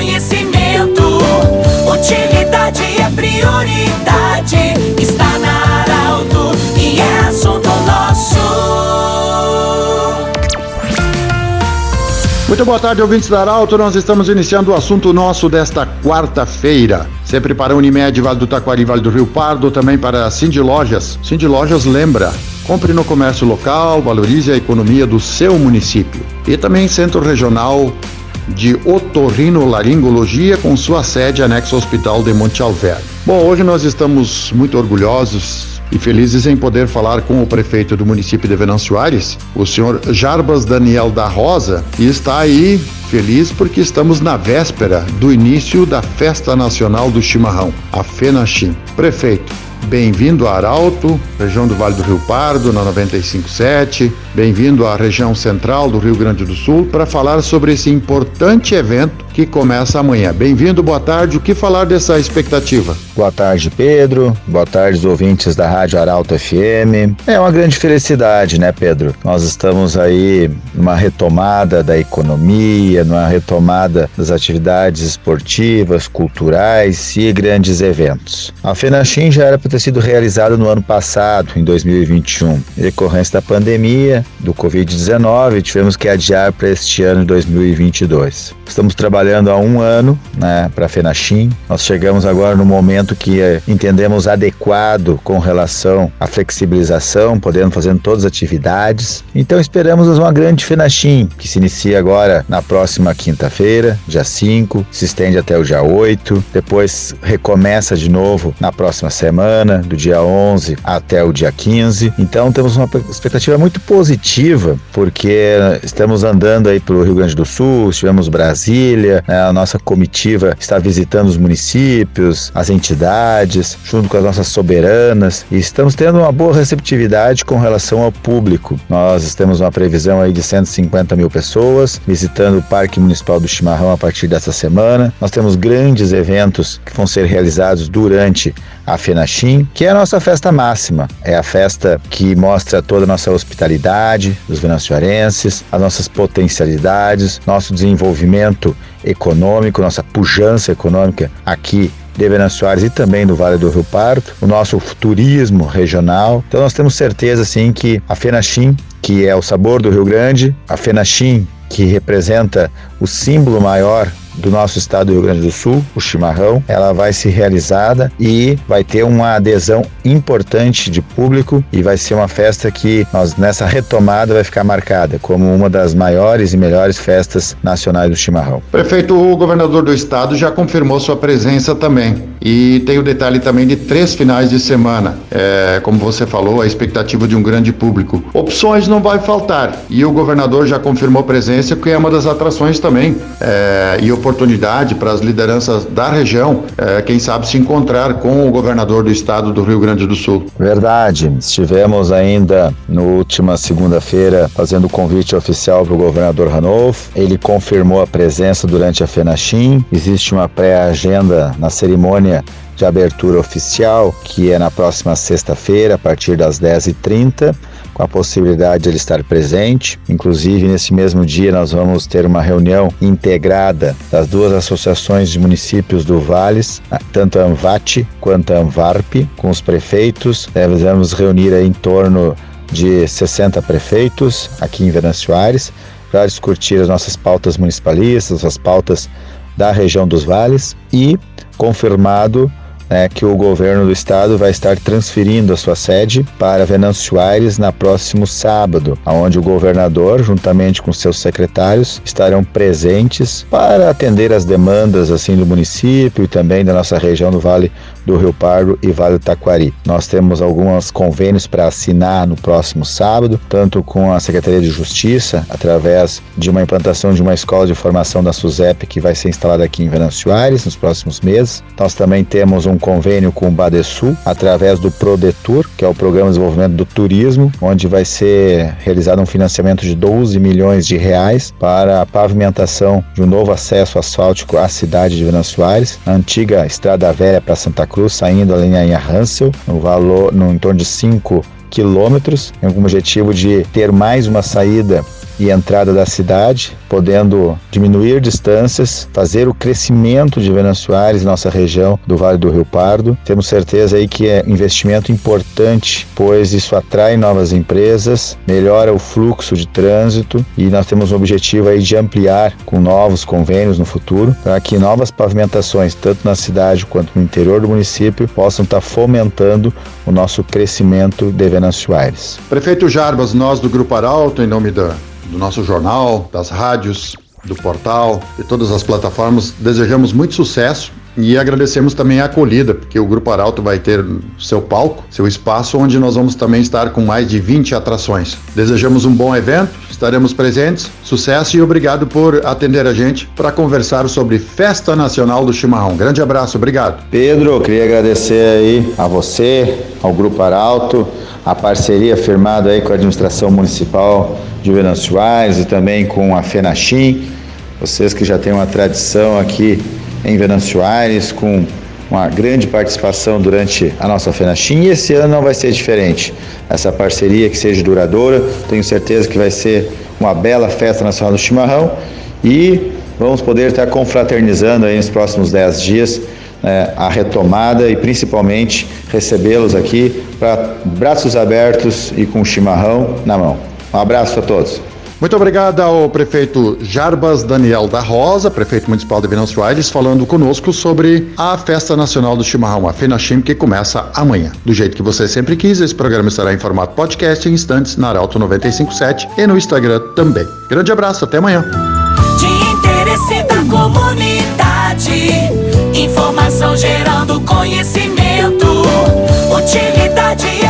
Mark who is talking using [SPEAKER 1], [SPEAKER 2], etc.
[SPEAKER 1] conhecimento. Utilidade é prioridade. Está na Arauto e é assunto nosso.
[SPEAKER 2] Muito boa tarde, ouvintes da Arauto. Nós estamos iniciando o assunto nosso desta quarta-feira. Sempre para Unimed, Vale do Taquari, Vale do Rio Pardo, também para Cindy Lojas. Cindy Lojas lembra, compre no comércio local, valorize a economia do seu município. E também Centro Regional de Otorrinolaringologia com sua sede anexo ao Hospital de Monte Alverne. Bom, hoje nós estamos muito orgulhosos e felizes em poder falar com o prefeito do município de Venâncio Aires, o senhor Jarbas Daniel da Rosa, e está aí feliz porque estamos na véspera do início da Festa Nacional do Chimarrão, a FENACHIM. Prefeito, Bem-vindo a Arauto, região do Vale do Rio Pardo, na 957. Bem-vindo à região central do Rio Grande do Sul para falar sobre esse importante evento que começa amanhã. Bem-vindo, boa tarde. O que falar dessa expectativa?
[SPEAKER 3] Boa tarde, Pedro. Boa tarde, os ouvintes da Rádio Arauto FM. É uma grande felicidade, né, Pedro? Nós estamos aí numa retomada da economia, numa retomada das atividades esportivas, culturais e grandes eventos. A FENACHIM já era para ter sido realizada no ano passado, em 2021. Em decorrência da pandemia, do Covid-19, tivemos que adiar para este ano de 2022. Estamos trabalhando há um ano né, para a FENACHIM. Nós chegamos agora no momento que eh, entendemos adequado com relação à flexibilização, podendo fazer todas as atividades. Então esperamos uma grande FENACHIM, que se inicia agora na próxima quinta-feira, dia 5, se estende até o dia 8, depois recomeça de novo na próxima semana, do dia 11 até o dia 15. Então temos uma expectativa muito positiva, porque estamos andando aí pelo Rio Grande do Sul, estivemos no Né, a nossa comitiva está visitando os municípios, as entidades, junto com as nossas soberanas, e estamos tendo uma boa receptividade com relação ao público. Nós temos uma previsão aí de 150 mil pessoas visitando o Parque Municipal do Chimarrão a partir dessa semana. Nós temos grandes eventos que vão ser realizados durante a FENACHIM, que é a nossa festa máxima. É a festa que mostra toda a nossa hospitalidade dos venezuarenses, as nossas potencialidades, nosso desenvolvimento econômico, nossa pujança econômica aqui de Venâncio Soares e também do Vale do Rio Pardo, o nosso turismo regional. Então nós temos certeza assim que a FENACHIM, que é o sabor do Rio Grande, a FENACHIM, que representa o símbolo maior do nosso estado do Rio Grande do Sul, o chimarrão. Ela vai ser realizada e vai ter uma adesão importante de público e vai ser uma festa que nós nessa retomada vai ficar marcada como uma das maiores e melhores festas nacionais do chimarrão.
[SPEAKER 2] Prefeito, o governador do estado já confirmou sua presença também e tem o detalhe também de três finais de semana. É, como você falou, a expectativa de um grande público. Opções não vai faltar e o governador já confirmou presença, que é uma das atrações também é, e oportunidade para as lideranças da região, é, quem sabe se encontrar com o governador do estado do Rio Grande do Sul.
[SPEAKER 3] Verdade. Estivemos ainda na última segunda-feira fazendo o convite oficial para o governador Ranolf. Ele confirmou a presença durante a FENACHIM. Existe uma pré-agenda na cerimônia de abertura oficial, que é na próxima sexta-feira, a partir das 10h30 com a possibilidade de ele estar presente. Inclusive, nesse mesmo dia, nós vamos ter uma reunião integrada das duas associações de municípios do Vales, tanto a Anvat quanto a Anvarp, com os prefeitos. Vamos reunir em torno de 60 prefeitos aqui em Venâncio Aires para discutir as nossas pautas municipalistas, as pautas da região dos vales e confirmado né, que o governo do estado vai estar transferindo a sua sede para Venâncio Aires na próximo sábado, onde o governador, juntamente com seus secretários, estarão presentes para atender as demandas assim do município e também da nossa região do Vale do Rio Pardo e Vale do Taquari. Nós temos alguns convênios para assinar no próximo sábado, tanto com a Secretaria de Justiça, através de uma implantação de uma escola de formação da SUSEP que vai ser instalada aqui em Venâncio Aires nos próximos meses. Nós também temos um convênio com o Badesul, através do Prodetur, que é o Programa de Desenvolvimento do Turismo, onde vai ser realizado um financiamento de 12 milhões de reais para a pavimentação de um novo acesso asfáltico à cidade de Venâncio Aires, a antiga Estrada Velha para Santa Cruz, saindo a linha Hansel, no valor no em torno de 5 quilômetros, com o objetivo de ter mais uma saída e entrada da cidade, podendo diminuir distâncias, fazer o crescimento de Venâncio Soares, nossa região do Vale do Rio Pardo. Temos certeza aí que é investimento importante, pois isso atrai novas empresas, melhora o fluxo de trânsito e nós temos um objetivo aí de ampliar com novos convênios no futuro, para que novas pavimentações, tanto na cidade quanto no interior do município, possam estar fomentando o nosso crescimento de Venâncio Aires.
[SPEAKER 2] Prefeito Jarbas, nós do Grupo Arauto, em nome da, do nosso jornal, das rádios, do portal e todas as plataformas, desejamos muito sucesso e agradecemos também a acolhida, porque o Grupo Arauto vai ter seu palco, seu espaço, onde nós vamos também estar com mais de 20 atrações. Desejamos um bom evento, estaremos presentes, sucesso e obrigado por atender a gente para conversar sobre Festa Nacional do Chimarrão. Grande abraço, obrigado.
[SPEAKER 3] Pedro, queria agradecer aí a você, ao Grupo Arauto, a parceria firmada aí com a administração municipal de Venâncio e também com a FENACHIM, vocês que já têm uma tradição aqui em Venâncio Aires, com uma grande participação durante a nossa FENACHIM e esse ano não vai ser diferente. Essa parceria que seja duradoura, tenho certeza que vai ser uma bela festa nacional do chimarrão e vamos poder estar confraternizando aí nos próximos 10 dias né, a retomada e principalmente recebê-los aqui para braços abertos e com chimarrão na mão. Um abraço a todos.
[SPEAKER 2] Muito obrigado ao prefeito Jarbas Daniel da Rosa, prefeito municipal de Venâncio Aires, falando conosco sobre a Festa Nacional do Chimarrão, a FENACHIM, que começa amanhã. Do jeito que você sempre quis, esse programa estará em formato podcast em instantes na Arauto 957 e no Instagram também. Grande abraço, até amanhã.
[SPEAKER 1] De interesse da comunidade, informação gerando conhecimento, utilidade